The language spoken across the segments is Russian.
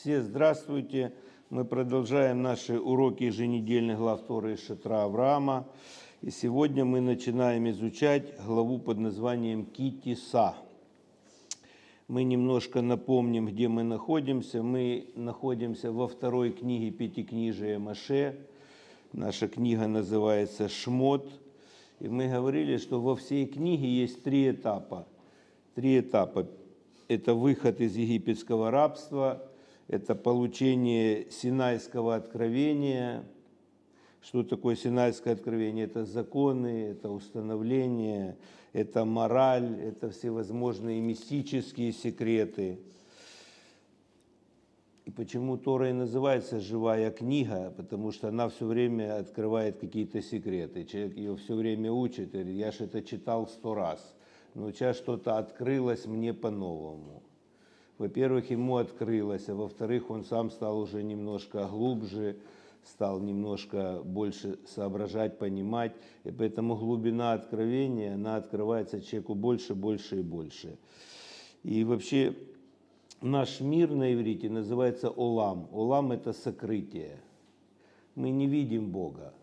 Все здравствуйте. Мы продолжаем наши уроки еженедельных глав Торы из Шатра Авраама. И сегодня мы начинаем изучать главу под названием Китиса. Мы немножко напомним, где мы находимся. Мы находимся во второй книге Пятикнижия Маше. Наша книга называется «Шмот». И мы говорили, что во всей книге есть три этапа. Три этапа. Это выход из египетского рабства, это получение Синайского откровения. Что такое Синайское откровение? Это законы, это установление, это мораль, это всевозможные мистические секреты. И почему Тора и называется «живая книга», потому что она все время открывает какие-то секреты. Человек ее все время учит, говорит, я же это читал сто раз, но сейчас что-то открылось мне по-новому во-первых, ему открылось, а во-вторых, он сам стал уже немножко глубже, стал немножко больше соображать, понимать, и поэтому глубина откровения, она открывается человеку больше, больше и больше. И вообще наш мир на иврите называется Олам. Олам – это сокрытие. Мы не видим Бога,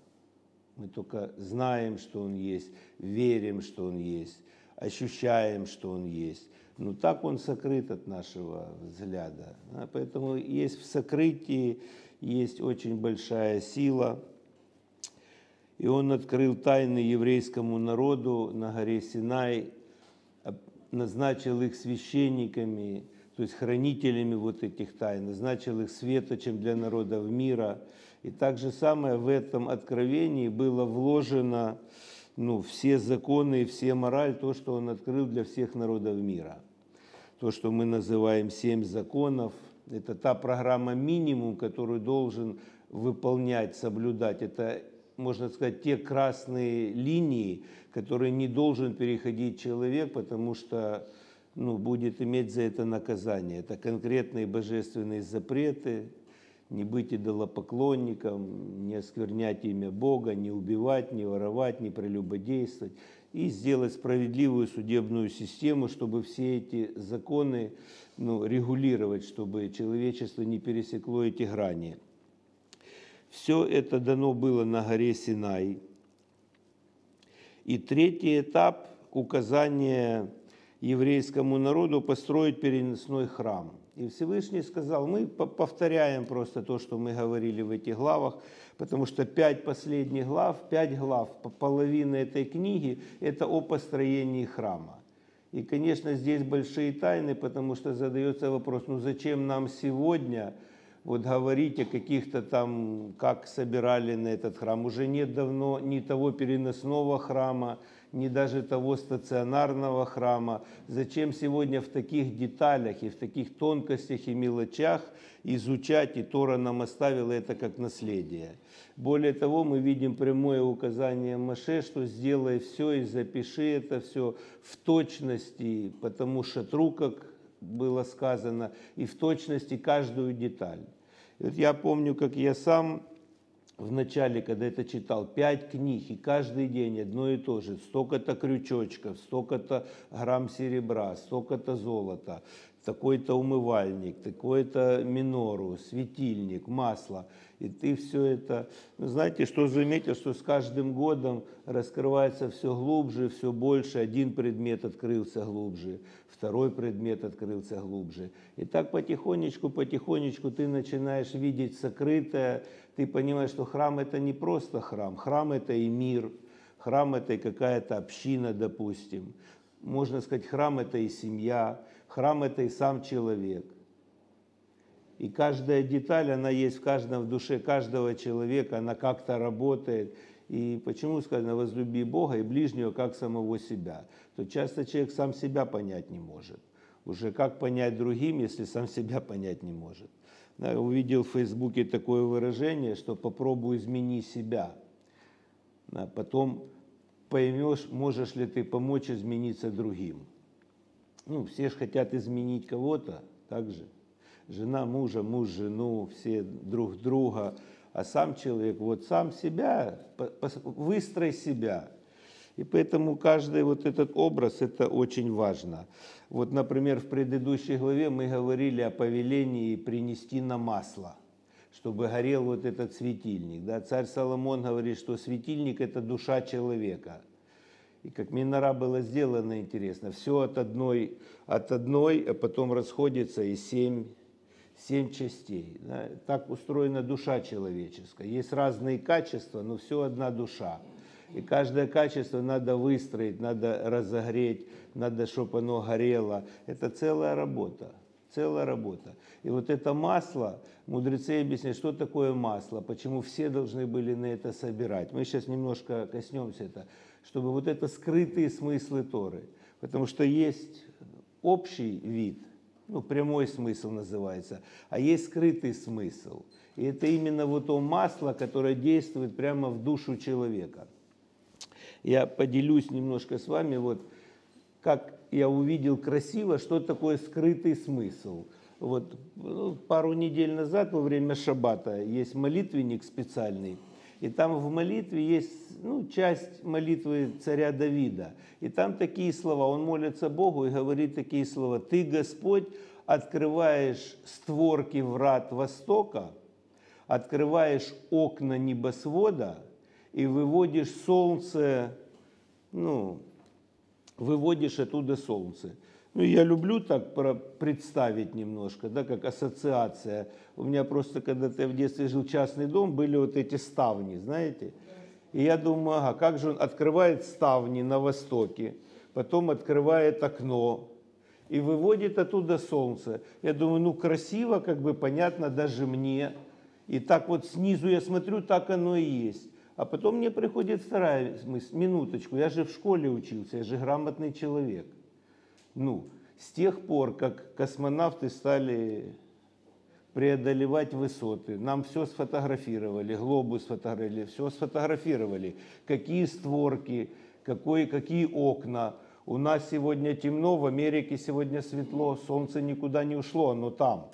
мы только знаем, что Он есть, верим, что Он есть, ощущаем, что Он есть – ну так он сокрыт от нашего взгляда. Да? Поэтому есть в сокрытии есть очень большая сила. И он открыл тайны еврейскому народу на горе Синай, назначил их священниками, то есть хранителями вот этих тайн, назначил их светочем для народов мира. И так же самое в этом откровении было вложено ну, все законы и все мораль, то, что он открыл для всех народов мира то, что мы называем «семь законов». Это та программа минимум, которую должен выполнять, соблюдать. Это, можно сказать, те красные линии, которые не должен переходить человек, потому что ну, будет иметь за это наказание. Это конкретные божественные запреты, не быть идолопоклонником, не осквернять имя Бога, не убивать, не воровать, не прелюбодействовать и сделать справедливую судебную систему, чтобы все эти законы ну, регулировать, чтобы человечество не пересекло эти грани. Все это дано было на горе Синай. И третий этап – указание еврейскому народу построить переносной храм – и Всевышний сказал, мы повторяем просто то, что мы говорили в этих главах, потому что пять последних глав, пять глав, половина этой книги – это о построении храма. И, конечно, здесь большие тайны, потому что задается вопрос, ну зачем нам сегодня вот говорить о каких-то там, как собирали на этот храм. Уже нет давно ни того переносного храма, ни даже того стационарного храма. Зачем сегодня в таких деталях и в таких тонкостях и мелочах изучать, и Тора нам оставила это как наследие. Более того, мы видим прямое указание Маше, что сделай все и запиши это все в точности, потому шатру, как было сказано, и в точности каждую деталь. Вот я помню, как я сам в начале, когда это читал, пять книг, и каждый день одно и то же, столько-то крючочков, столько-то грамм серебра, столько-то золота, такой-то умывальник, такой-то минору, светильник, масло. И ты все это, ну, знаете, что заметил, что с каждым годом раскрывается все глубже, все больше. Один предмет открылся глубже, второй предмет открылся глубже. И так потихонечку, потихонечку ты начинаешь видеть сокрытое, ты понимаешь, что храм это не просто храм, храм это и мир, храм это и какая-то община, допустим. Можно сказать, храм это и семья, храм это и сам человек. И каждая деталь, она есть в каждом в душе каждого человека, она как-то работает. И почему сказано «возлюби Бога и ближнего, как самого себя», то часто человек сам себя понять не может. Уже как понять другим, если сам себя понять не может увидел в Фейсбуке такое выражение, что попробуй измени себя. Потом поймешь, можешь ли ты помочь измениться другим. Ну, все же хотят изменить кого-то, так же. Жена мужа, муж жену, все друг друга. А сам человек, вот сам себя, выстрой себя. И поэтому каждый вот этот образ, это очень важно. Вот, например, в предыдущей главе мы говорили о повелении принести на масло, чтобы горел вот этот светильник. Да? Царь Соломон говорит, что светильник – это душа человека. И как Минора было сделано интересно, все от одной, от одной, а потом расходится и семь, семь частей. Да? Так устроена душа человеческая. Есть разные качества, но все одна душа. И каждое качество надо выстроить, надо разогреть, надо, чтобы оно горело. Это целая работа, целая работа. И вот это масло, мудрецы объясняют, что такое масло, почему все должны были на это собирать. Мы сейчас немножко коснемся это, чтобы вот это скрытые смыслы Торы. Потому что есть общий вид, ну, прямой смысл называется, а есть скрытый смысл. И это именно вот то масло, которое действует прямо в душу человека – я поделюсь немножко с вами, вот как я увидел красиво, что такое скрытый смысл. Вот ну, пару недель назад во время шаббата есть молитвенник специальный, и там в молитве есть ну, часть молитвы царя Давида. И там такие слова, он молится Богу и говорит такие слова. «Ты, Господь, открываешь створки врат Востока, открываешь окна небосвода и выводишь солнце, ну, выводишь оттуда солнце. Ну, я люблю так представить немножко, да, как ассоциация. У меня просто, когда-то я в детстве жил частный дом, были вот эти ставни, знаете. И я думаю, ага, как же он открывает ставни на востоке, потом открывает окно и выводит оттуда солнце. Я думаю, ну красиво, как бы понятно даже мне. И так вот снизу я смотрю, так оно и есть. А потом мне приходит вторая мысль, минуточку, я же в школе учился, я же грамотный человек. Ну, с тех пор, как космонавты стали преодолевать высоты, нам все сфотографировали, глобус сфотографировали, все сфотографировали, какие створки, какой, какие окна. У нас сегодня темно, в Америке сегодня светло, солнце никуда не ушло, оно там.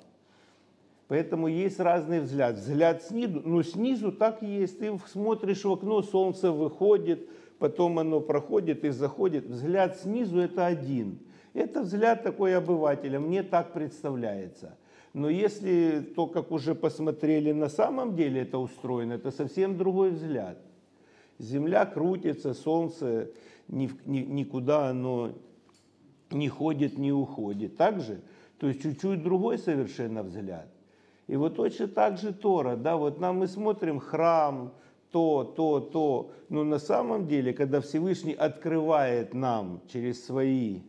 Поэтому есть разный взгляд. Взгляд снизу, ну снизу так и есть. Ты смотришь в окно, солнце выходит, потом оно проходит и заходит. Взгляд снизу это один. Это взгляд такой обывателя, мне так представляется. Но если то, как уже посмотрели, на самом деле это устроено, это совсем другой взгляд. Земля крутится, солнце никуда оно не ходит, не уходит. Так же? То есть чуть-чуть другой совершенно взгляд. И вот точно так же Тора, да, вот нам мы смотрим храм, то, то, то, но на самом деле, когда Всевышний открывает нам через свои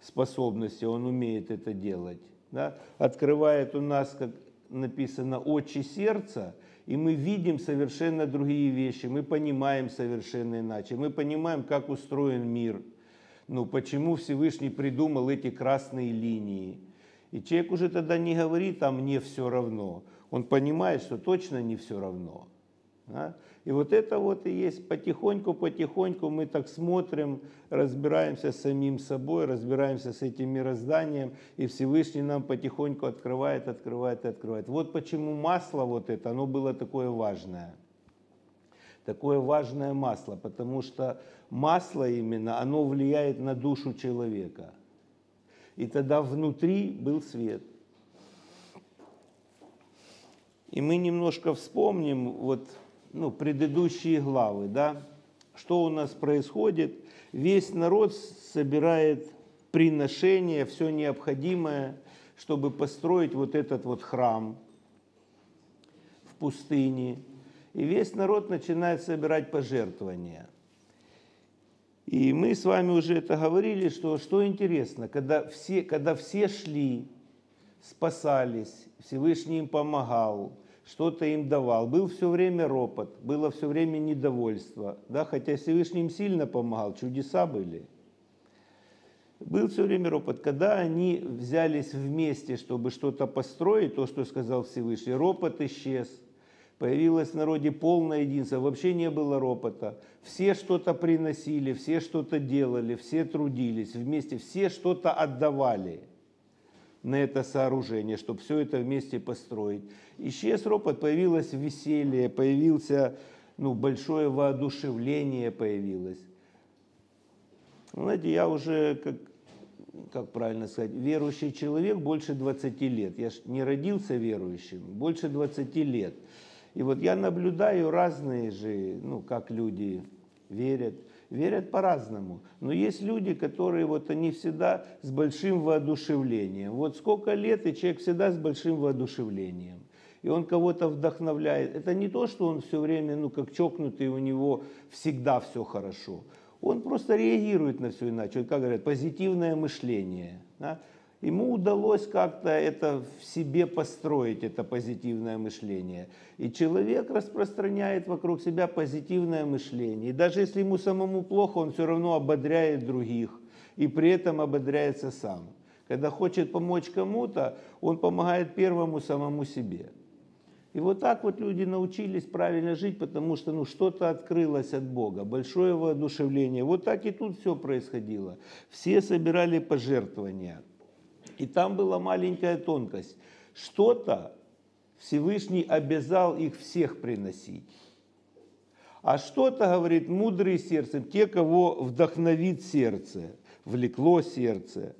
способности, Он умеет это делать, да, открывает у нас, как написано, очи сердца, и мы видим совершенно другие вещи, мы понимаем совершенно иначе, мы понимаем, как устроен мир, ну, почему Всевышний придумал эти красные линии, и человек уже тогда не говорит, а мне все равно. Он понимает, что точно не все равно. Да? И вот это вот и есть потихоньку-потихоньку мы так смотрим, разбираемся с самим собой, разбираемся с этим мирозданием, и Всевышний нам потихоньку открывает, открывает открывает. Вот почему масло вот это, оно было такое важное. Такое важное масло, потому что масло именно, оно влияет на душу человека – и тогда внутри был свет. И мы немножко вспомним вот, ну, предыдущие главы, да, что у нас происходит. Весь народ собирает приношение, все необходимое, чтобы построить вот этот вот храм в пустыне. И весь народ начинает собирать пожертвования – и мы с вами уже это говорили, что, что интересно, когда все, когда все шли, спасались, Всевышний им помогал, что-то им давал, был все время ропот, было все время недовольство, да, хотя Всевышний им сильно помогал, чудеса были. Был все время ропот. Когда они взялись вместе, чтобы что-то построить, то, что сказал Всевышний, ропот исчез – Появилось в народе полное единство, вообще не было ропота. Все что-то приносили, все что-то делали, все трудились вместе, все что-то отдавали на это сооружение, чтобы все это вместе построить. Исчез ропот, появилось веселье, появился ну, большое воодушевление появилось. Знаете, я уже, как, как правильно сказать, верующий человек больше 20 лет. Я ж не родился верующим, больше 20 лет. И вот я наблюдаю разные же, ну, как люди верят. Верят по-разному. Но есть люди, которые вот они всегда с большим воодушевлением. Вот сколько лет, и человек всегда с большим воодушевлением. И он кого-то вдохновляет. Это не то, что он все время, ну, как чокнутый, у него всегда все хорошо. Он просто реагирует на все иначе. Вот, как говорят, позитивное мышление. Да? Ему удалось как-то это в себе построить, это позитивное мышление. И человек распространяет вокруг себя позитивное мышление. И даже если ему самому плохо, он все равно ободряет других. И при этом ободряется сам. Когда хочет помочь кому-то, он помогает первому самому себе. И вот так вот люди научились правильно жить, потому что ну, что-то открылось от Бога, большое воодушевление. Вот так и тут все происходило. Все собирали пожертвования. И там была маленькая тонкость. Что-то Всевышний обязал их всех приносить. А что-то, говорит, мудрые сердцем, те, кого вдохновит сердце, влекло сердце.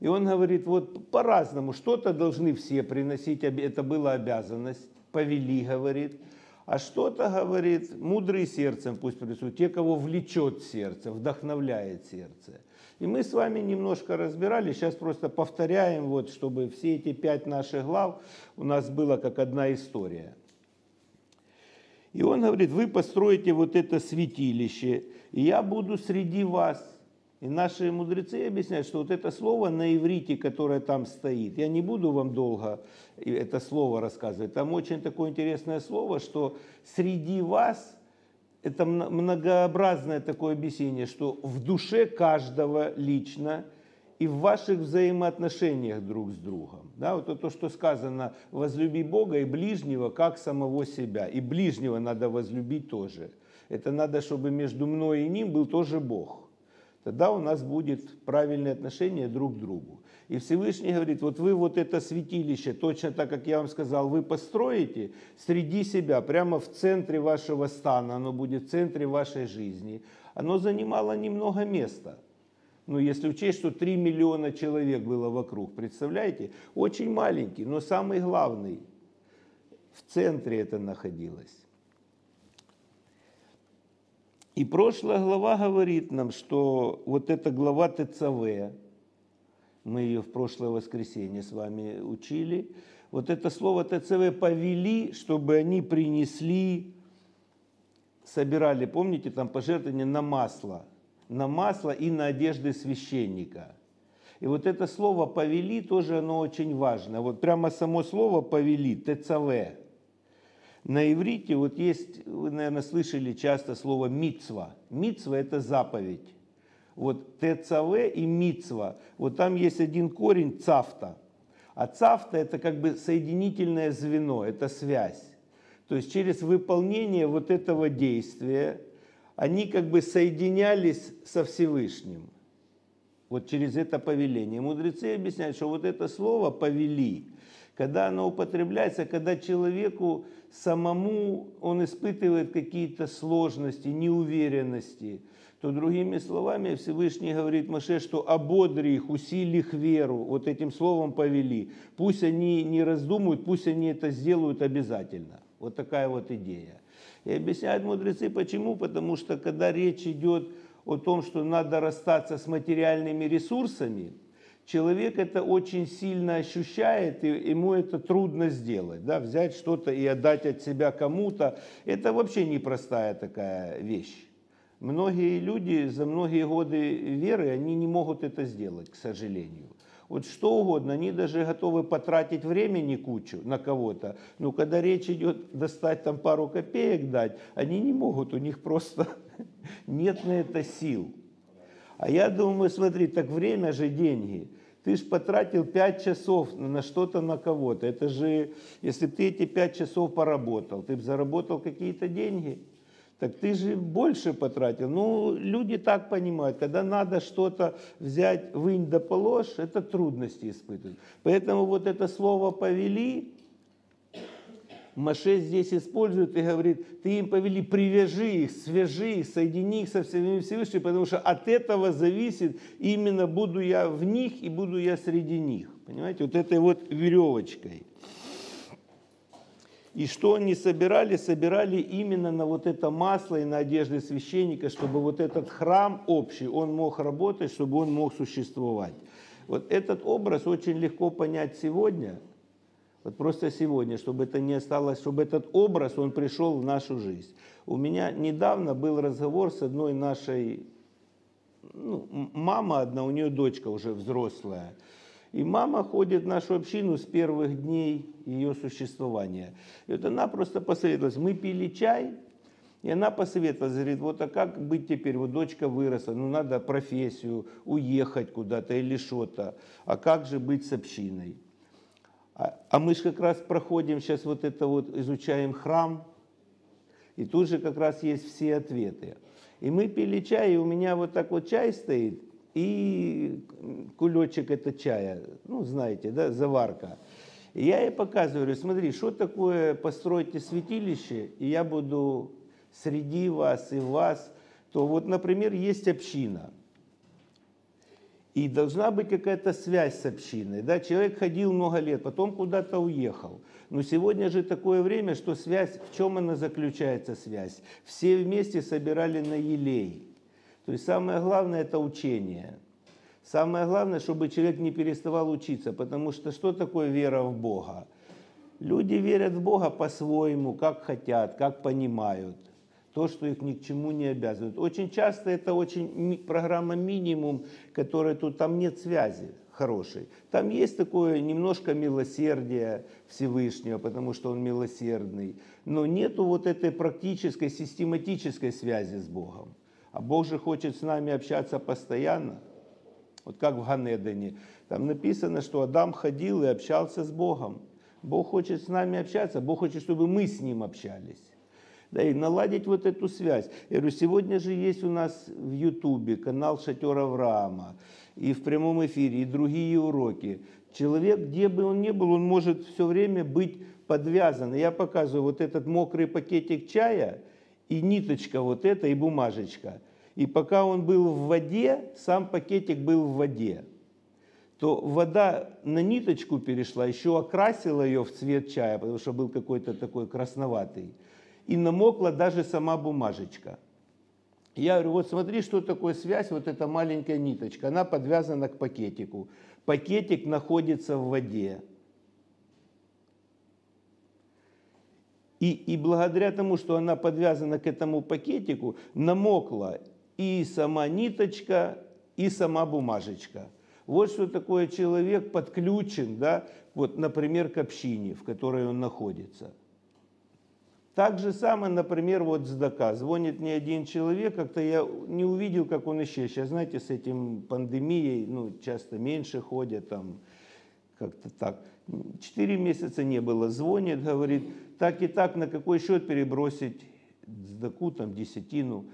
И он говорит, вот по-разному, что-то должны все приносить, это была обязанность, повели, говорит. А что-то, говорит, мудрые сердцем пусть принесут, те, кого влечет сердце, вдохновляет сердце. И мы с вами немножко разбирали, сейчас просто повторяем, вот, чтобы все эти пять наших глав у нас было как одна история. И он говорит, вы построите вот это святилище, и я буду среди вас. И наши мудрецы объясняют, что вот это слово на иврите, которое там стоит, я не буду вам долго это слово рассказывать, там очень такое интересное слово, что среди вас это многообразное такое объяснение, что в душе каждого лично и в ваших взаимоотношениях друг с другом. Да, вот то, что сказано, возлюби Бога и ближнего, как самого себя. И ближнего надо возлюбить тоже. Это надо, чтобы между мной и ним был тоже Бог. Тогда у нас будет правильное отношение друг к другу. И Всевышний говорит, вот вы вот это святилище, точно так, как я вам сказал, вы построите среди себя, прямо в центре вашего стана, оно будет в центре вашей жизни. Оно занимало немного места. Ну, если учесть, что 3 миллиона человек было вокруг, представляете? Очень маленький, но самый главный. В центре это находилось. И прошлая глава говорит нам, что вот эта глава ТЦВ, мы ее в прошлое воскресенье с вами учили. Вот это слово ТЦВ повели, чтобы они принесли, собирали, помните, там пожертвования на масло, на масло и на одежды священника. И вот это слово «повели» тоже оно очень важно. Вот прямо само слово «повели», ТЦВ. На иврите вот есть, вы, наверное, слышали часто слово «мицва». «Мицва» – это заповедь. Вот ТЦВ и Мицва, вот там есть один корень цафта. А цафта это как бы соединительное звено, это связь. То есть через выполнение вот этого действия они как бы соединялись со Всевышним. Вот через это повеление. Мудрецы объясняют, что вот это слово «повели», когда оно употребляется, когда человеку самому он испытывает какие-то сложности, неуверенности – то другими словами Всевышний говорит Маше, что ободри их, усили их веру, вот этим словом повели. Пусть они не раздумывают, пусть они это сделают обязательно. Вот такая вот идея. И объясняют мудрецы, почему? Потому что когда речь идет о том, что надо расстаться с материальными ресурсами, человек это очень сильно ощущает, и ему это трудно сделать. Да? Взять что-то и отдать от себя кому-то, это вообще непростая такая вещь. Многие люди за многие годы веры, они не могут это сделать, к сожалению. Вот что угодно, они даже готовы потратить времени кучу на кого-то, но когда речь идет достать там пару копеек дать, они не могут, у них просто нет на это сил. А я думаю, смотри, так время же деньги. Ты же потратил 5 часов на что-то, на кого-то. Это же, если бы ты эти 5 часов поработал, ты бы заработал какие-то деньги – так ты же больше потратил. Ну, люди так понимают, когда надо что-то взять, вынь да положь, это трудности испытывают. Поэтому вот это слово «повели», Маше здесь использует и говорит, ты им повели, привяжи их, свяжи их, соедини их со всеми Всевышним, потому что от этого зависит, именно буду я в них и буду я среди них. Понимаете, вот этой вот веревочкой. И что они собирали? Собирали именно на вот это масло и на одежды священника, чтобы вот этот храм общий, он мог работать, чтобы он мог существовать. Вот этот образ очень легко понять сегодня, вот просто сегодня, чтобы это не осталось, чтобы этот образ, он пришел в нашу жизнь. У меня недавно был разговор с одной нашей, ну, мама одна, у нее дочка уже взрослая, и мама ходит в нашу общину с первых дней ее существования. И вот она просто посоветовалась. Мы пили чай, и она посоветовалась, говорит, вот а как быть теперь, вот дочка выросла, ну надо профессию, уехать куда-то или что-то, а как же быть с общиной? А, а мы же как раз проходим сейчас вот это вот, изучаем храм, и тут же как раз есть все ответы. И мы пили чай, и у меня вот так вот чай стоит, и кулечек это чая, ну, знаете, да, заварка. Я ей показываю, говорю, смотри, что такое постройте святилище, и я буду среди вас и вас. То вот, например, есть община, и должна быть какая-то связь с общиной. Да? Человек ходил много лет, потом куда-то уехал. Но сегодня же такое время, что связь, в чем она заключается, связь? Все вместе собирали на елей. То есть самое главное это учение. Самое главное, чтобы человек не переставал учиться, потому что что такое вера в Бога? Люди верят в Бога по-своему, как хотят, как понимают. То, что их ни к чему не обязывает. Очень часто это очень программа минимум, которая тут, там нет связи хорошей. Там есть такое немножко милосердия Всевышнего, потому что он милосердный. Но нету вот этой практической, систематической связи с Богом. А Бог же хочет с нами общаться постоянно. Вот как в Ганедане. Там написано, что Адам ходил и общался с Богом. Бог хочет с нами общаться, Бог хочет, чтобы мы с Ним общались. Да, и наладить вот эту связь. Я говорю, сегодня же есть у нас в Ютубе канал Шатер Авраама, и в прямом эфире, и другие уроки. Человек, где бы он ни был, он может все время быть подвязан. Я показываю вот этот мокрый пакетик чая – и ниточка вот эта, и бумажечка. И пока он был в воде, сам пакетик был в воде, то вода на ниточку перешла, еще окрасила ее в цвет чая, потому что был какой-то такой красноватый. И намокла даже сама бумажечка. Я говорю, вот смотри, что такое связь, вот эта маленькая ниточка, она подвязана к пакетику. Пакетик находится в воде. И, и благодаря тому, что она подвязана к этому пакетику, намокла и сама ниточка, и сама бумажечка. Вот что такое человек подключен, да, вот, например, к общине, в которой он находится. Так же самое, например, вот Сдака. Звонит мне один человек, как-то я не увидел, как он исчез. Сейчас, знаете, с этим пандемией, ну, часто меньше ходят там, как-то так. Четыре месяца не было. Звонит, говорит, так и так, на какой счет перебросить сдаку, там, десятину.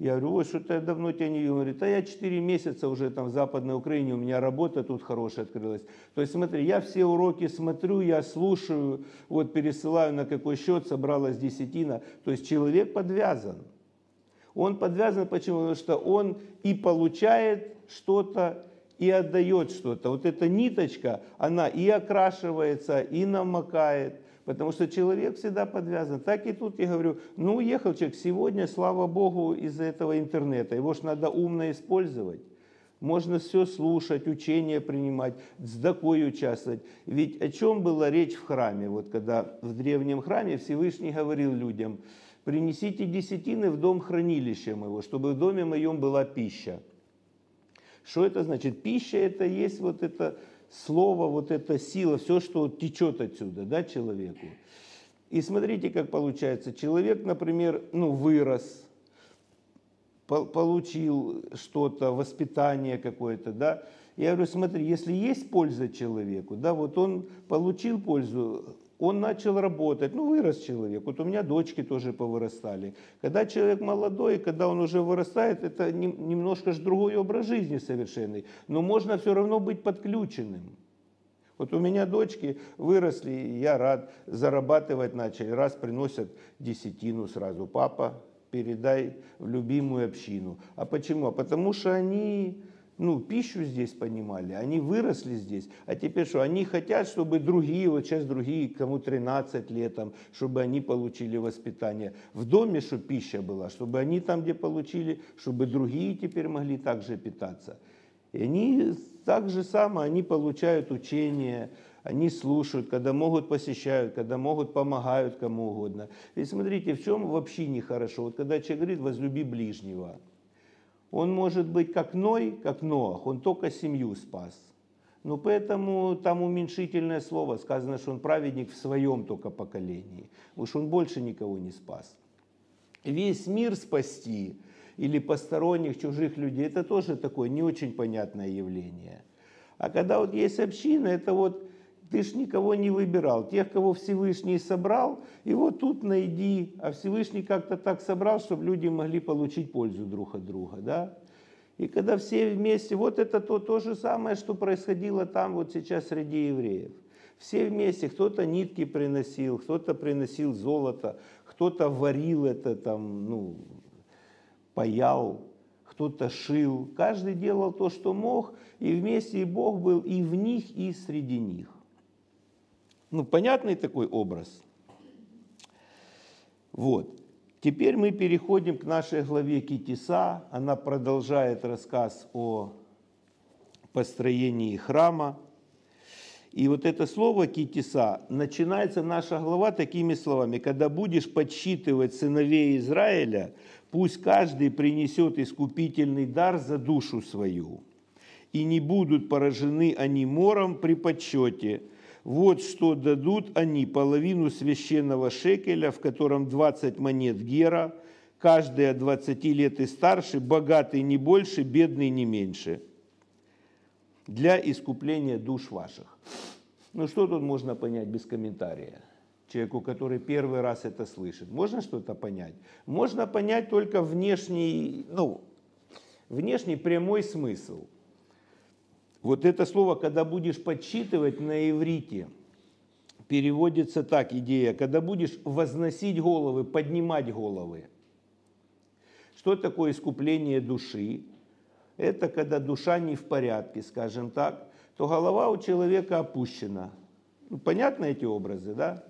Я говорю, ой, что-то давно тебя не видел. Он говорит, а я 4 месяца уже там в Западной Украине, у меня работа тут хорошая открылась. То есть смотри, я все уроки смотрю, я слушаю, вот пересылаю на какой счет, собралась десятина. То есть человек подвязан. Он подвязан почему? Потому что он и получает что-то, и отдает что-то. Вот эта ниточка, она и окрашивается, и намокает, потому что человек всегда подвязан. Так и тут я говорю, ну уехал человек сегодня, слава Богу, из-за этого интернета. Его же надо умно использовать. Можно все слушать, учения принимать, с такой участвовать. Ведь о чем была речь в храме? Вот когда в древнем храме Всевышний говорил людям, принесите десятины в дом хранилища моего, чтобы в доме моем была пища. Что это значит? Пища это есть вот это слово, вот эта сила, все, что течет отсюда, да, человеку. И смотрите, как получается. Человек, например, ну, вырос, получил что-то, воспитание какое-то, да. Я говорю, смотри, если есть польза человеку, да, вот он получил пользу, он начал работать, ну, вырос человек. Вот у меня дочки тоже повырастали. Когда человек молодой, когда он уже вырастает, это немножко же другой образ жизни совершенный. Но можно все равно быть подключенным. Вот у меня дочки выросли, я рад, зарабатывать начали. Раз приносят десятину сразу. Папа, передай в любимую общину. А почему? А потому что они ну, пищу здесь понимали, они выросли здесь, а теперь что, они хотят, чтобы другие, вот сейчас другие, кому 13 лет, там, чтобы они получили воспитание. В доме, чтобы пища была, чтобы они там, где получили, чтобы другие теперь могли также питаться. И они так же самое, они получают учение, они слушают, когда могут посещают, когда могут помогают кому угодно. И смотрите, в чем вообще нехорошо. Вот когда человек говорит, возлюби ближнего – он может быть как Ной, как Ноах, он только семью спас. Но поэтому там уменьшительное слово, сказано, что он праведник в своем только поколении. Уж он больше никого не спас. Весь мир спасти или посторонних, чужих людей, это тоже такое не очень понятное явление. А когда вот есть община, это вот ты ж никого не выбирал. Тех, кого Всевышний собрал, вот тут найди. А Всевышний как-то так собрал, чтобы люди могли получить пользу друг от друга. Да? И когда все вместе, вот это то, то же самое, что происходило там вот сейчас среди евреев. Все вместе, кто-то нитки приносил, кто-то приносил золото, кто-то варил это там, ну, паял, кто-то шил. Каждый делал то, что мог, и вместе и Бог был и в них, и среди них. Ну, понятный такой образ. Вот. Теперь мы переходим к нашей главе Китиса. Она продолжает рассказ о построении храма. И вот это слово Китиса, начинается наша глава такими словами. Когда будешь подсчитывать сыновей Израиля, пусть каждый принесет искупительный дар за душу свою. И не будут поражены они мором при подсчете – вот что дадут они половину священного шекеля, в котором 20 монет гера, каждый от 20 лет и старше, богатый не больше, бедный не меньше, для искупления душ ваших. Ну что тут можно понять без комментария? Человеку, который первый раз это слышит. Можно что-то понять? Можно понять только внешний, ну, внешний прямой смысл – вот это слово, когда будешь подсчитывать на иврите, переводится так, идея, когда будешь возносить головы, поднимать головы. Что такое искупление души? Это когда душа не в порядке, скажем так, то голова у человека опущена. Ну, понятны эти образы, да?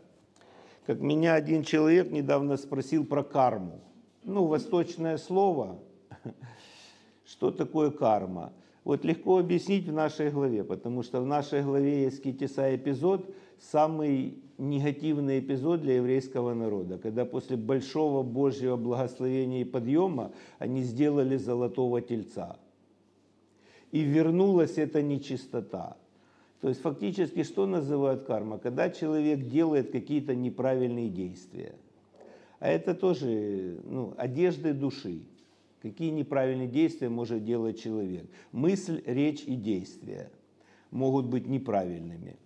Как меня один человек недавно спросил про карму. Ну, восточное слово. Что такое карма? Вот легко объяснить в нашей главе, потому что в нашей главе есть Китиса эпизод, самый негативный эпизод для еврейского народа, когда после большого Божьего благословения и подъема они сделали золотого тельца. И вернулась эта нечистота. То есть фактически что называют карма? Когда человек делает какие-то неправильные действия. А это тоже ну, одежды души. Какие неправильные действия может делать человек? Мысль, речь и действия могут быть неправильными.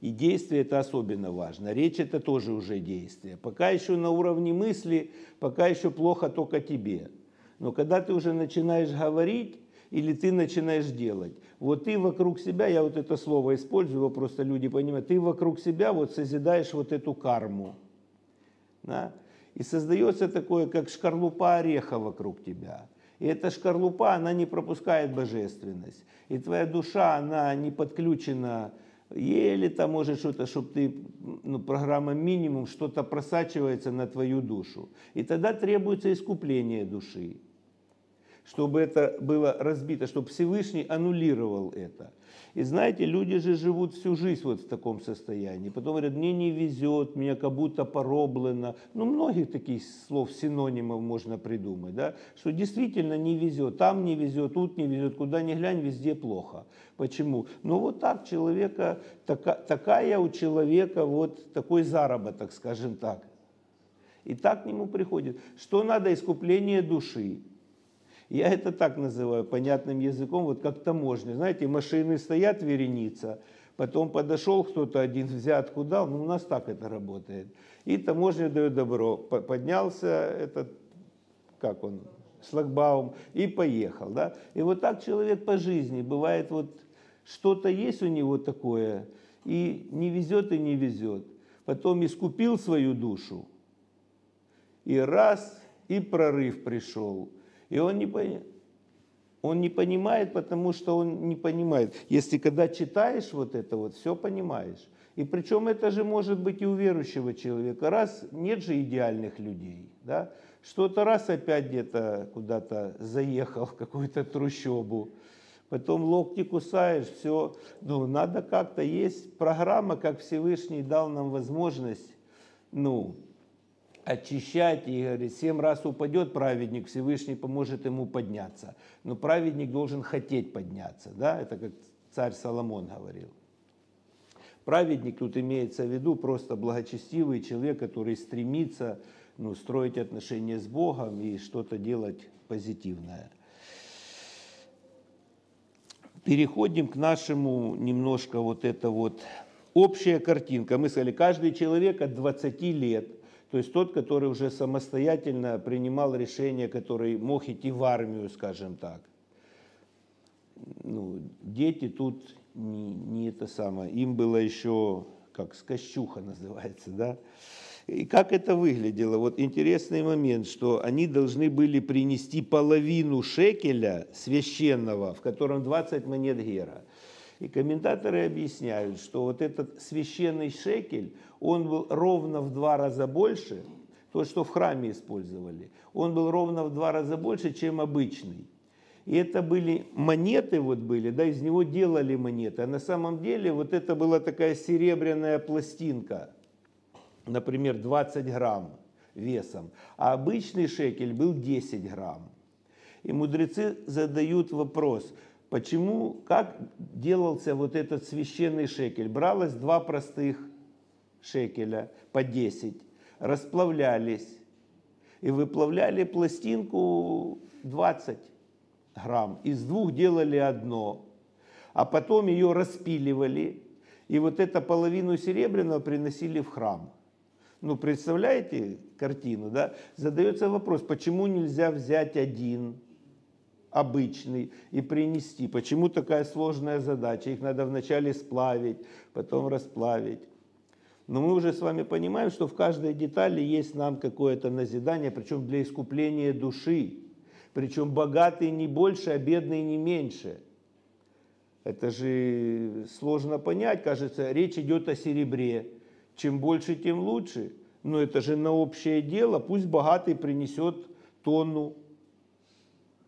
И действие это особенно важно. Речь это тоже уже действие. Пока еще на уровне мысли, пока еще плохо только тебе. Но когда ты уже начинаешь говорить, или ты начинаешь делать. Вот ты вокруг себя, я вот это слово использую, его просто люди понимают, ты вокруг себя вот созидаешь вот эту карму. Да? И создается такое, как шкарлупа ореха вокруг тебя. И эта шкарлупа, она не пропускает божественность. И твоя душа, она не подключена еле там может что-то, чтобы ты, ну, программа минимум, что-то просачивается на твою душу. И тогда требуется искупление души чтобы это было разбито, чтобы Всевышний аннулировал это. И знаете, люди же живут всю жизнь вот в таком состоянии. Потом говорят, мне не везет, меня как будто пороблено. Ну, многих таких слов, синонимов можно придумать, да, что действительно не везет. Там не везет, тут не везет, куда ни глянь, везде плохо. Почему? Ну, вот так человека, така, такая у человека вот такой заработок, скажем так. И так к нему приходит. Что надо? Искупление души. Я это так называю, понятным языком, вот как таможня. Знаете, машины стоят, вереница, потом подошел кто-то один, взятку дал, ну у нас так это работает. И таможня дает добро. Поднялся этот, как он, шлагбаум, и поехал. Да? И вот так человек по жизни. Бывает вот Что-то есть у него такое, и не везет, и не везет. Потом искупил свою душу, и раз, и прорыв пришел. И он не, он не понимает, потому что он не понимает. Если когда читаешь вот это вот, все понимаешь. И причем это же может быть и у верующего человека. Раз нет же идеальных людей, да? Что-то раз опять где-то куда-то заехал в какую-то трущобу, потом локти кусаешь, все. Ну, надо как-то, есть программа, как Всевышний дал нам возможность, ну, очищать и говорит, семь раз упадет праведник, Всевышний поможет ему подняться. Но праведник должен хотеть подняться, да, это как царь Соломон говорил. Праведник тут имеется в виду просто благочестивый человек, который стремится ну, строить отношения с Богом и что-то делать позитивное. Переходим к нашему немножко вот это вот общая картинка. Мы сказали, каждый человек от 20 лет – то есть тот, который уже самостоятельно принимал решение, который мог идти в армию, скажем так. Ну, дети тут не, не это самое. Им было еще, как скощуха называется, да. И как это выглядело? Вот интересный момент, что они должны были принести половину шекеля священного, в котором 20 монет гера. И комментаторы объясняют, что вот этот священный шекель, он был ровно в два раза больше, то, что в храме использовали, он был ровно в два раза больше, чем обычный. И это были монеты, вот были, да, из него делали монеты. А на самом деле вот это была такая серебряная пластинка, например, 20 грамм весом. А обычный шекель был 10 грамм. И мудрецы задают вопрос – Почему, как делался вот этот священный шекель? Бралось два простых шекеля по 10, расплавлялись и выплавляли пластинку 20 грамм. Из двух делали одно, а потом ее распиливали, и вот эту половину серебряного приносили в храм. Ну, представляете картину, да? Задается вопрос, почему нельзя взять один обычный и принести. Почему такая сложная задача? Их надо вначале сплавить, потом расплавить. Но мы уже с вами понимаем, что в каждой детали есть нам какое-то назидание, причем для искупления души. Причем богатый не больше, а бедный не меньше. Это же сложно понять, кажется, речь идет о серебре. Чем больше, тем лучше. Но это же на общее дело. Пусть богатый принесет тонну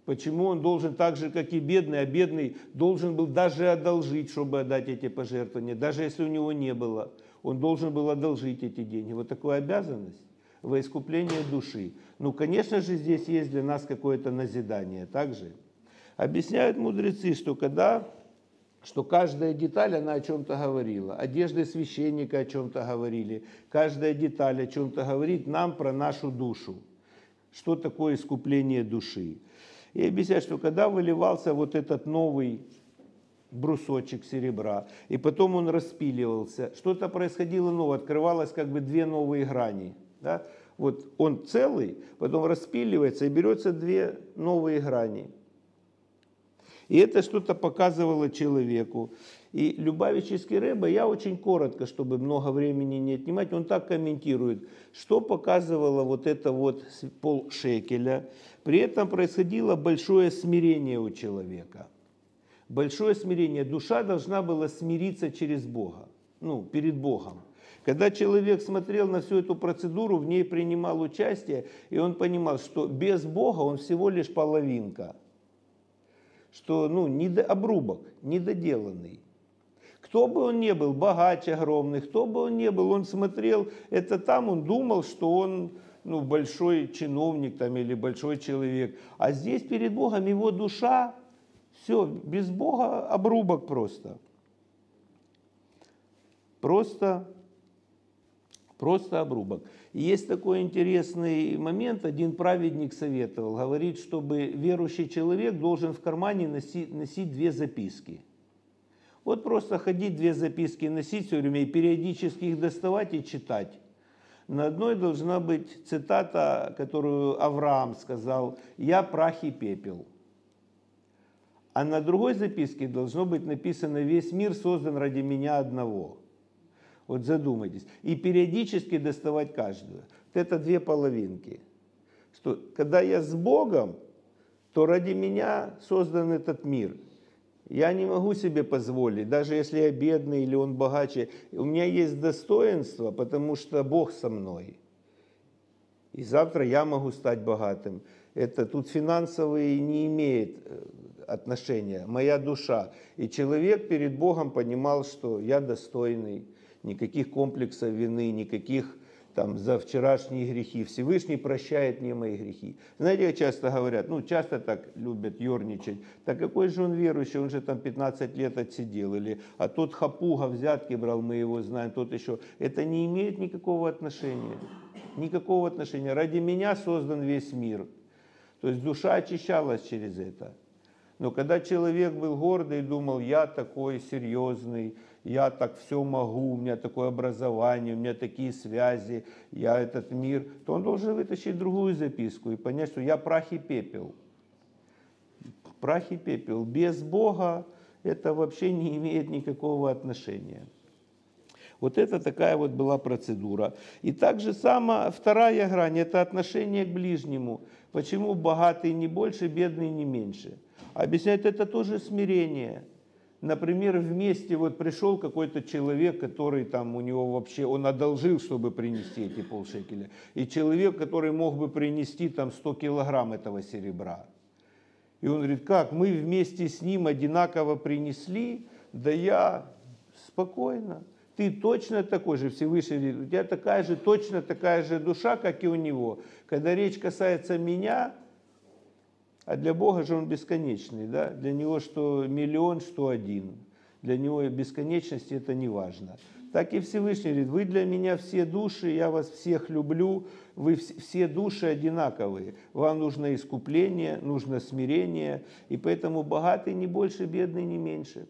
Почему он должен так же, как и бедный, а бедный должен был даже одолжить, чтобы отдать эти пожертвования, даже если у него не было. Он должен был одолжить эти деньги. Вот такая обязанность во искупление души. Ну, конечно же, здесь есть для нас какое-то назидание. Также объясняют мудрецы, что когда что каждая деталь, она о чем-то говорила. Одежды священника о чем-то говорили. Каждая деталь о чем-то говорит нам про нашу душу. Что такое искупление души? И объясняет, что когда выливался вот этот новый брусочек серебра, и потом он распиливался, что-то происходило новое, открывалось как бы две новые грани. Да? Вот он целый, потом распиливается и берется две новые грани. И это что-то показывало человеку. И Любавический Рэба, я очень коротко, чтобы много времени не отнимать, он так комментирует, что показывало вот это вот пол шекеля. При этом происходило большое смирение у человека. Большое смирение. Душа должна была смириться через Бога, ну, перед Богом. Когда человек смотрел на всю эту процедуру, в ней принимал участие, и он понимал, что без Бога он всего лишь половинка, что ну, недо, обрубок, недоделанный. Кто бы он ни был, богач огромный, кто бы он ни был, он смотрел это там, он думал, что он ну, большой чиновник там, или большой человек. А здесь перед Богом его душа, все, без Бога обрубок просто. Просто, просто обрубок. И есть такой интересный момент, один праведник советовал, говорит, чтобы верующий человек должен в кармане носить, носить две записки – вот просто ходить, две записки носить все время и периодически их доставать и читать. На одной должна быть цитата, которую Авраам сказал, «Я прах и пепел». А на другой записке должно быть написано «Весь мир создан ради меня одного». Вот задумайтесь. И периодически доставать каждую. Вот это две половинки. Что когда я с Богом, то ради меня создан этот мир. Я не могу себе позволить, даже если я бедный или он богаче. У меня есть достоинство, потому что Бог со мной. И завтра я могу стать богатым. Это тут финансовые не имеет э, отношения. Моя душа. И человек перед Богом понимал, что я достойный. Никаких комплексов вины, никаких там, за вчерашние грехи. Всевышний прощает мне мои грехи. Знаете, часто говорят, ну, часто так любят ерничать, так какой же он верующий, он же там 15 лет отсидел, или, а тот хапуга взятки брал, мы его знаем, тот еще. Это не имеет никакого отношения. Никакого отношения. Ради меня создан весь мир. То есть душа очищалась через это. Но когда человек был гордый и думал, я такой серьезный, я так все могу, у меня такое образование, у меня такие связи, я этот мир, то он должен вытащить другую записку и понять, что я прах и пепел. Прах и пепел. Без Бога это вообще не имеет никакого отношения. Вот это такая вот была процедура. И также сама вторая грань – это отношение к ближнему. Почему богатый не больше, бедный не меньше? Объясняет, это тоже смирение – например, вместе вот пришел какой-то человек, который там у него вообще, он одолжил, чтобы принести эти полшекеля, и человек, который мог бы принести там 100 килограмм этого серебра. И он говорит, как, мы вместе с ним одинаково принесли, да я спокойно. Ты точно такой же, Всевышний, у тебя такая же, точно такая же душа, как и у него. Когда речь касается меня, а для Бога же он бесконечный, да? Для него что миллион, что один. Для него бесконечность это не важно. Так и Всевышний говорит, вы для меня все души, я вас всех люблю, вы все души одинаковые. Вам нужно искупление, нужно смирение, и поэтому богатый не больше, бедный не меньше.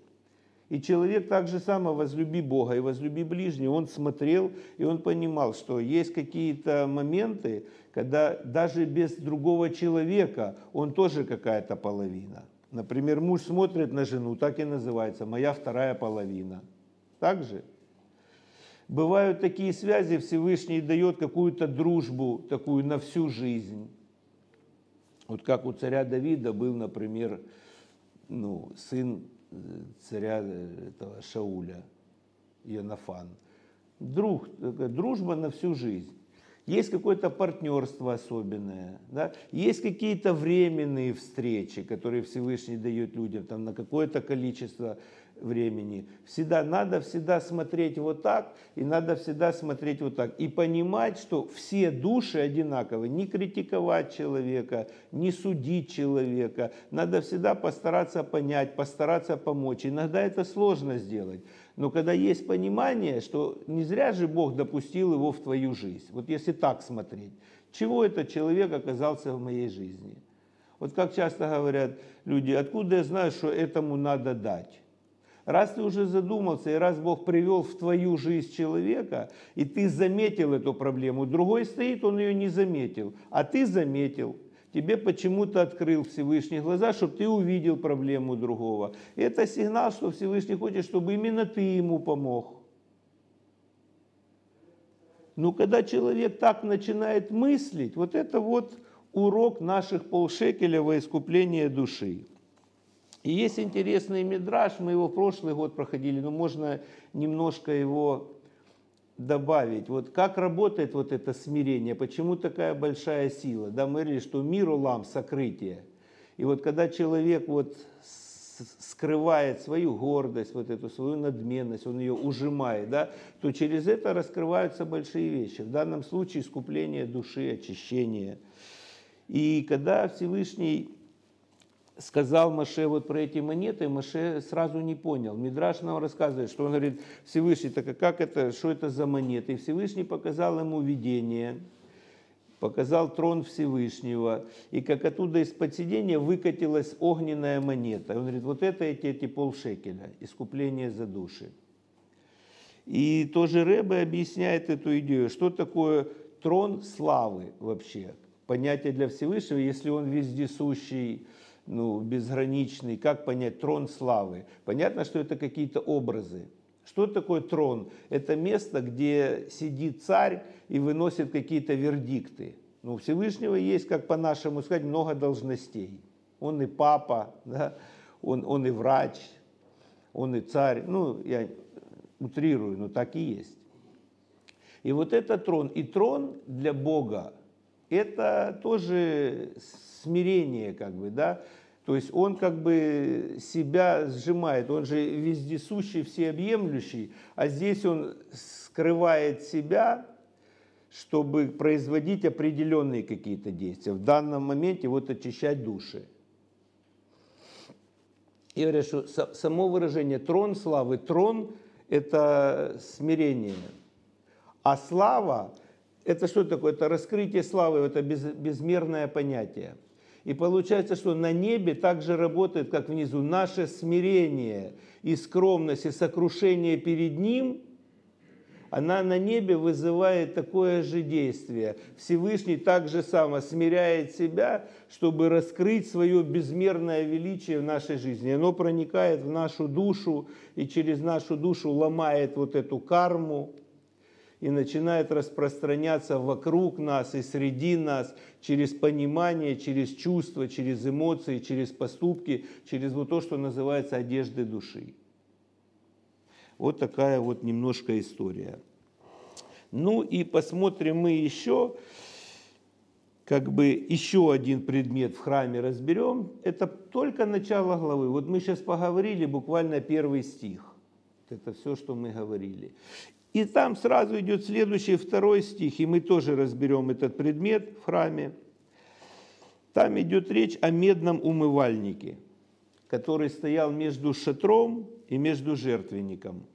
И человек так же само возлюби Бога и возлюби ближнего. Он смотрел, и он понимал, что есть какие-то моменты, когда даже без другого человека он тоже какая-то половина. Например, муж смотрит на жену, так и называется, моя вторая половина. Так же? Бывают такие связи, Всевышний дает какую-то дружбу, такую на всю жизнь. Вот как у царя Давида был, например, ну, сын царя этого Шауля, Йонафан. Друг, дружба на всю жизнь. Есть какое-то партнерство особенное, да? есть какие-то временные встречи, которые Всевышний дает людям там, на какое-то количество времени. Всегда надо всегда смотреть вот так, и надо всегда смотреть вот так. И понимать, что все души одинаковы. Не критиковать человека, не судить человека. Надо всегда постараться понять, постараться помочь. Иногда это сложно сделать. Но когда есть понимание, что не зря же Бог допустил его в твою жизнь. Вот если так смотреть. Чего этот человек оказался в моей жизни? Вот как часто говорят люди, откуда я знаю, что этому надо дать? Раз ты уже задумался, и раз Бог привел в твою жизнь человека, и ты заметил эту проблему, другой стоит, он ее не заметил, а ты заметил, тебе почему-то открыл Всевышний глаза, чтобы ты увидел проблему другого. Это сигнал, что Всевышний хочет, чтобы именно ты ему помог. Но когда человек так начинает мыслить, вот это вот урок наших полшекеля во искупление души. И есть интересный мидраж, мы его прошлый год проходили, но можно немножко его добавить. Вот как работает вот это смирение, почему такая большая сила? Да, мы говорили, что мир улам, сокрытие. И вот когда человек вот скрывает свою гордость, вот эту свою надменность, он ее ужимает, да, то через это раскрываются большие вещи. В данном случае искупление души, очищение. И когда Всевышний сказал Маше вот про эти монеты, Маше сразу не понял. Мидраш нам рассказывает, что он говорит, Всевышний, так а как это, что это за монеты? И Всевышний показал ему видение, показал трон Всевышнего, и как оттуда из-под сидения выкатилась огненная монета. Он говорит, вот это эти, эти полшекеля, искупление за души. И тоже Рэбе объясняет эту идею, что такое трон славы вообще, понятие для Всевышнего, если он вездесущий, ну, безграничный. Как понять трон славы? Понятно, что это какие-то образы. Что такое трон? Это место, где сидит царь и выносит какие-то вердикты. Ну, у Всевышнего есть, как по-нашему сказать, много должностей. Он и папа, да? он, он и врач, он и царь. Ну, я утрирую, но так и есть. И вот этот трон, и трон для Бога, это тоже смирение, как бы, да, то есть он как бы себя сжимает, он же вездесущий, всеобъемлющий, а здесь он скрывает себя, чтобы производить определенные какие-то действия. В данном моменте вот очищать души. И говорят, что само выражение трон славы, трон – это смирение. А слава – это что такое? Это раскрытие славы, это безмерное понятие. И получается, что на небе также работает, как внизу, наше смирение и скромность, и сокрушение перед Ним, она на небе вызывает такое же действие. Всевышний так же само смиряет себя, чтобы раскрыть свое безмерное величие в нашей жизни. Оно проникает в нашу душу и через нашу душу ломает вот эту карму, и начинает распространяться вокруг нас и среди нас через понимание, через чувства, через эмоции, через поступки, через вот то, что называется одеждой души. Вот такая вот немножко история. Ну и посмотрим мы еще, как бы еще один предмет в храме разберем. Это только начало главы. Вот мы сейчас поговорили буквально первый стих. Это все, что мы говорили. И там сразу идет следующий, второй стих, и мы тоже разберем этот предмет в храме. Там идет речь о медном умывальнике, который стоял между шатром и между жертвенником.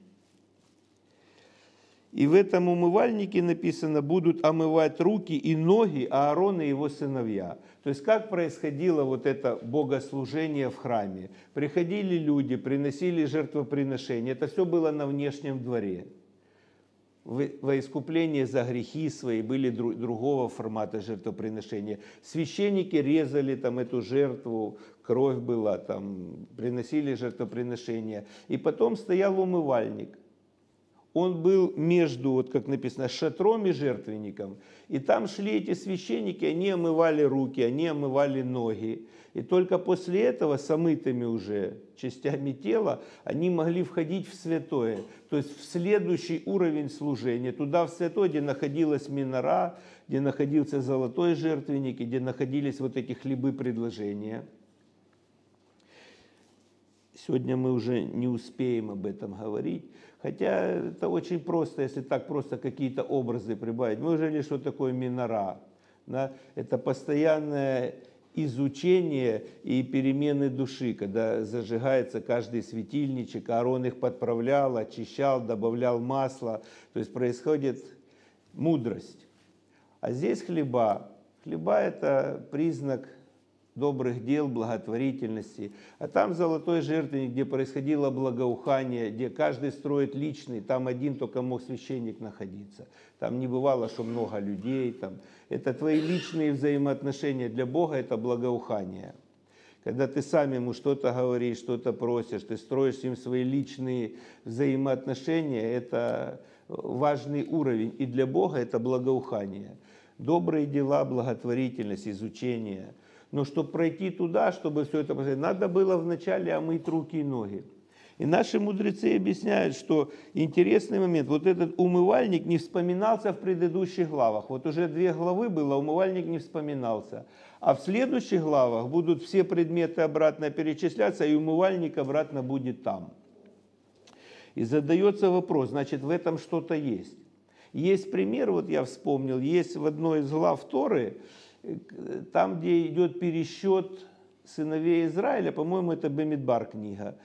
И в этом умывальнике написано, будут омывать руки и ноги Аарона и его сыновья. То есть как происходило вот это богослужение в храме? Приходили люди, приносили жертвоприношения. Это все было на внешнем дворе во искупление за грехи свои были другого формата жертвоприношения. Священники резали там эту жертву, кровь была, там приносили жертвоприношения. И потом стоял умывальник он был между, вот как написано, шатром и жертвенником. И там шли эти священники, они омывали руки, они омывали ноги. И только после этого, с омытыми уже частями тела, они могли входить в святое. То есть в следующий уровень служения, туда в святое, где находилась минора, где находился золотой жертвенник, и где находились вот эти хлебы предложения. Сегодня мы уже не успеем об этом говорить. Хотя это очень просто, если так просто какие-то образы прибавить. Мы уже ли, что такое минора. Да? Это постоянное изучение и перемены души, когда зажигается каждый светильничек, Аарон их подправлял, очищал, добавлял масло. То есть происходит мудрость. А здесь хлеба. Хлеба – это признак добрых дел, благотворительности. А там золотой жертвенник, где происходило благоухание, где каждый строит личный, там один только мог священник находиться. Там не бывало, что много людей. Там. Это твои личные взаимоотношения. Для Бога это благоухание. Когда ты сам ему что-то говоришь, что-то просишь, ты строишь с ним свои личные взаимоотношения, это важный уровень. И для Бога это благоухание. Добрые дела, благотворительность, изучение – но чтобы пройти туда, чтобы все это посмотреть, надо было вначале омыть руки и ноги. И наши мудрецы объясняют, что интересный момент, вот этот умывальник не вспоминался в предыдущих главах. Вот уже две главы было, умывальник не вспоминался. А в следующих главах будут все предметы обратно перечисляться, и умывальник обратно будет там. И задается вопрос, значит, в этом что-то есть. Есть пример, вот я вспомнил, есть в одной из глав Торы, там, где идет пересчет сыновей Израиля, по-моему, это Бемидбар книга.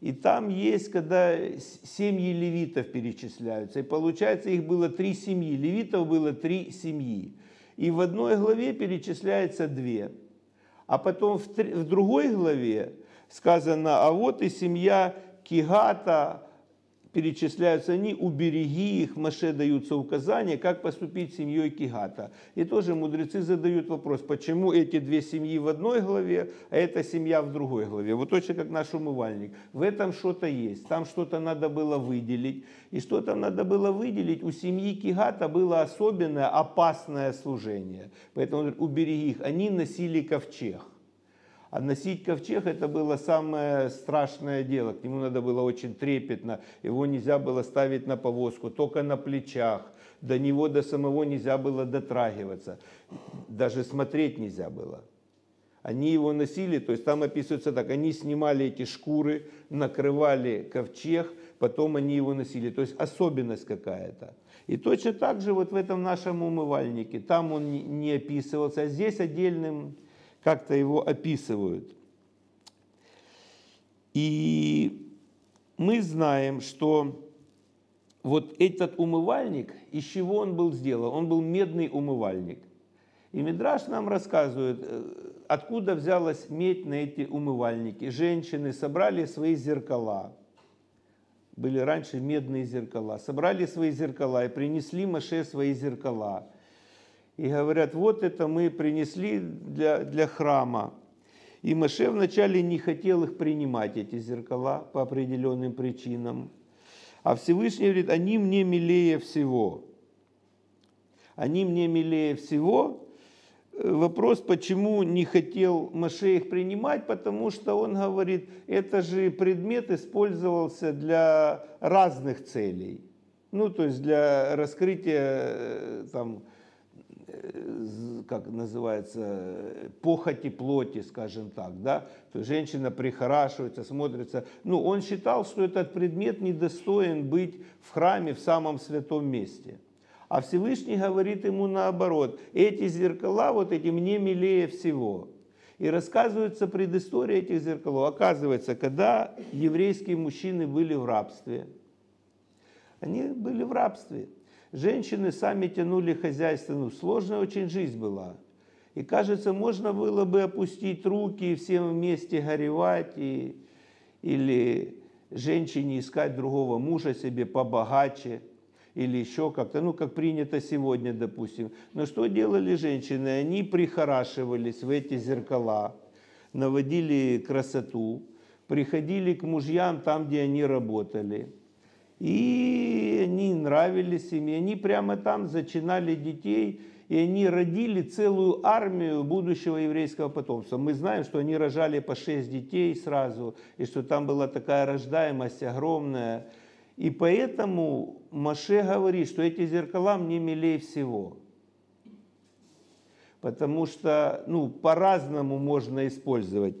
И там есть, когда семьи левитов перечисляются. И получается, их было три семьи. Левитов было три семьи. И в одной главе перечисляется две. А потом в, в другой главе сказано, а вот и семья Кигата, перечисляются они, убереги их, Маше даются указания, как поступить с семьей Кигата. И тоже мудрецы задают вопрос, почему эти две семьи в одной главе, а эта семья в другой главе. Вот точно как наш умывальник. В этом что-то есть, там что-то надо было выделить. И что там надо было выделить? У семьи Кигата было особенное опасное служение. Поэтому убереги их. Они носили ковчег. А носить ковчег это было самое страшное дело. К нему надо было очень трепетно. Его нельзя было ставить на повозку, только на плечах. До него, до самого нельзя было дотрагиваться. Даже смотреть нельзя было. Они его носили, то есть там описывается так, они снимали эти шкуры, накрывали ковчег, потом они его носили. То есть особенность какая-то. И точно так же вот в этом нашем умывальнике, там он не описывался, а здесь отдельным как-то его описывают. И мы знаем, что вот этот умывальник, из чего он был сделан? Он был медный умывальник. И Мидраш нам рассказывает, э, откуда взялась медь на эти умывальники. Женщины собрали свои зеркала. Были раньше медные зеркала. Собрали свои зеркала и принесли Маше свои зеркала и говорят, вот это мы принесли для, для храма. И Маше вначале не хотел их принимать, эти зеркала, по определенным причинам. А Всевышний говорит, они мне милее всего. Они мне милее всего. Вопрос, почему не хотел Маше их принимать, потому что он говорит, это же предмет использовался для разных целей. Ну, то есть для раскрытия э, там, как называется, похоти плоти, скажем так, да, то есть женщина прихорашивается, смотрится. Ну, он считал, что этот предмет недостоин быть в храме в самом святом месте. А Всевышний говорит ему наоборот, эти зеркала, вот эти мне милее всего. И рассказывается предыстория этих зеркалов. Оказывается, когда еврейские мужчины были в рабстве, они были в рабстве – Женщины сами тянули хозяйство, ну, сложная очень жизнь была. И кажется, можно было бы опустить руки и всем вместе горевать, и, или женщине искать другого мужа себе побогаче, или еще как-то, ну, как принято сегодня, допустим. Но что делали женщины? Они прихорашивались в эти зеркала, наводили красоту, приходили к мужьям там, где они работали – и они нравились им, они прямо там зачинали детей, и они родили целую армию будущего еврейского потомства. Мы знаем, что они рожали по шесть детей сразу, и что там была такая рождаемость огромная. И поэтому Маше говорит, что эти зеркала мне милее всего. Потому что ну, по-разному можно использовать.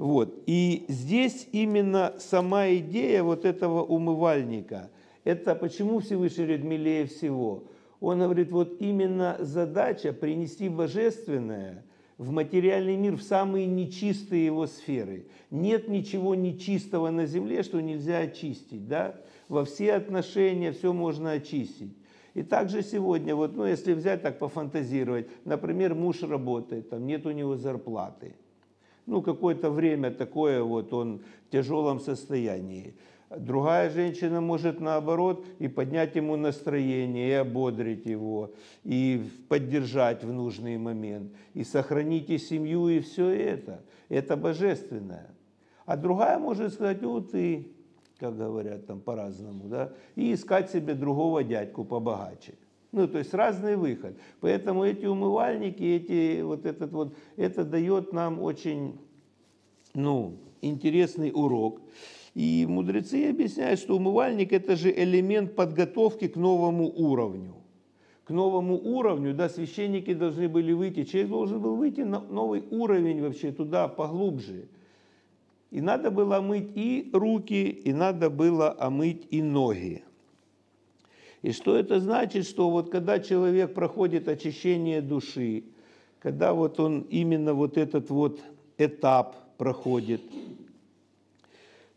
Вот. И здесь именно сама идея вот этого умывальника. Это почему Всевышний говорит милее всего? Он говорит, вот именно задача принести божественное в материальный мир, в самые нечистые его сферы. Нет ничего нечистого на земле, что нельзя очистить. Да? Во все отношения все можно очистить. И также сегодня, вот, ну, если взять так пофантазировать, например, муж работает, там нет у него зарплаты – ну, какое-то время такое вот он в тяжелом состоянии. Другая женщина может наоборот и поднять ему настроение, и ободрить его, и поддержать в нужный момент, и сохранить и семью, и все это. Это божественное. А другая может сказать, вот ты, как говорят там по-разному, да, и искать себе другого дядьку побогаче. Ну, то есть разный выход. Поэтому эти умывальники, эти, вот этот вот, это дает нам очень ну, интересный урок. И мудрецы объясняют, что умывальник это же элемент подготовки к новому уровню. К новому уровню, да, священники должны были выйти, человек должен был выйти на новый уровень вообще туда, поглубже. И надо было омыть и руки, и надо было омыть и ноги. И что это значит? Что вот когда человек проходит очищение души, когда вот он именно вот этот вот этап проходит,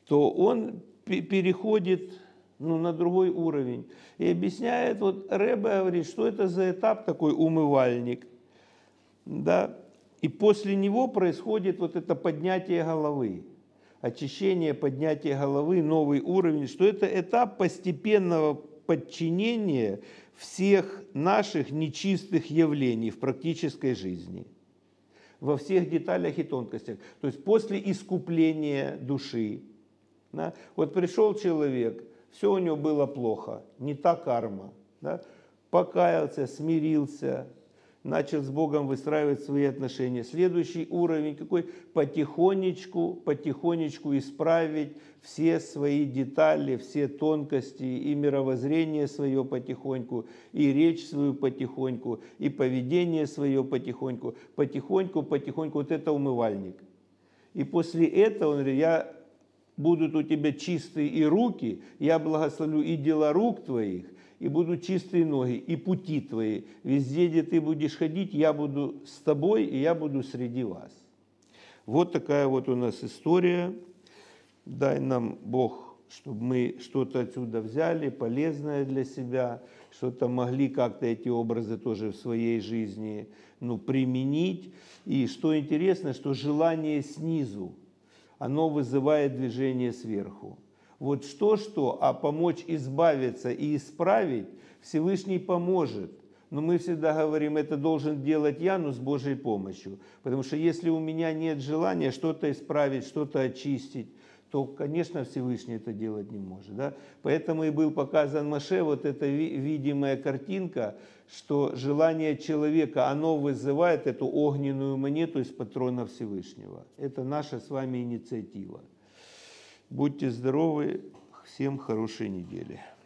то он переходит ну, на другой уровень. И объясняет, вот Рэбе говорит, что это за этап такой умывальник. Да? И после него происходит вот это поднятие головы. очищение, поднятие головы, новый уровень, что это этап постепенного подчинения всех наших нечистых явлений в практической жизни во всех деталях и тонкостях. То есть после искупления души. Да, вот пришел человек, все у него было плохо, не та карма. Да, покаялся, смирился, начал с Богом выстраивать свои отношения. Следующий уровень какой? Потихонечку, потихонечку исправить все свои детали, все тонкости, и мировоззрение свое потихоньку, и речь свою потихоньку, и поведение свое потихоньку, потихоньку, потихоньку. Вот это умывальник. И после этого он говорит, я будут у тебя чистые и руки, я благословлю и дела рук твоих, и будут чистые ноги, и пути твои. Везде, где ты будешь ходить, я буду с тобой, и я буду среди вас. Вот такая вот у нас история. Дай нам Бог, чтобы мы что-то отсюда взяли, полезное для себя, что-то могли как-то эти образы тоже в своей жизни ну, применить. И что интересно, что желание снизу, оно вызывает движение сверху. Вот что-что, а помочь избавиться и исправить Всевышний поможет. Но мы всегда говорим, это должен делать я, но с Божьей помощью. Потому что если у меня нет желания что-то исправить, что-то очистить, то, конечно, Всевышний это делать не может. Да? Поэтому и был показан Маше вот эта видимая картинка, что желание человека, оно вызывает эту огненную монету из патрона Всевышнего. Это наша с вами инициатива. Будьте здоровы, всем хорошей недели.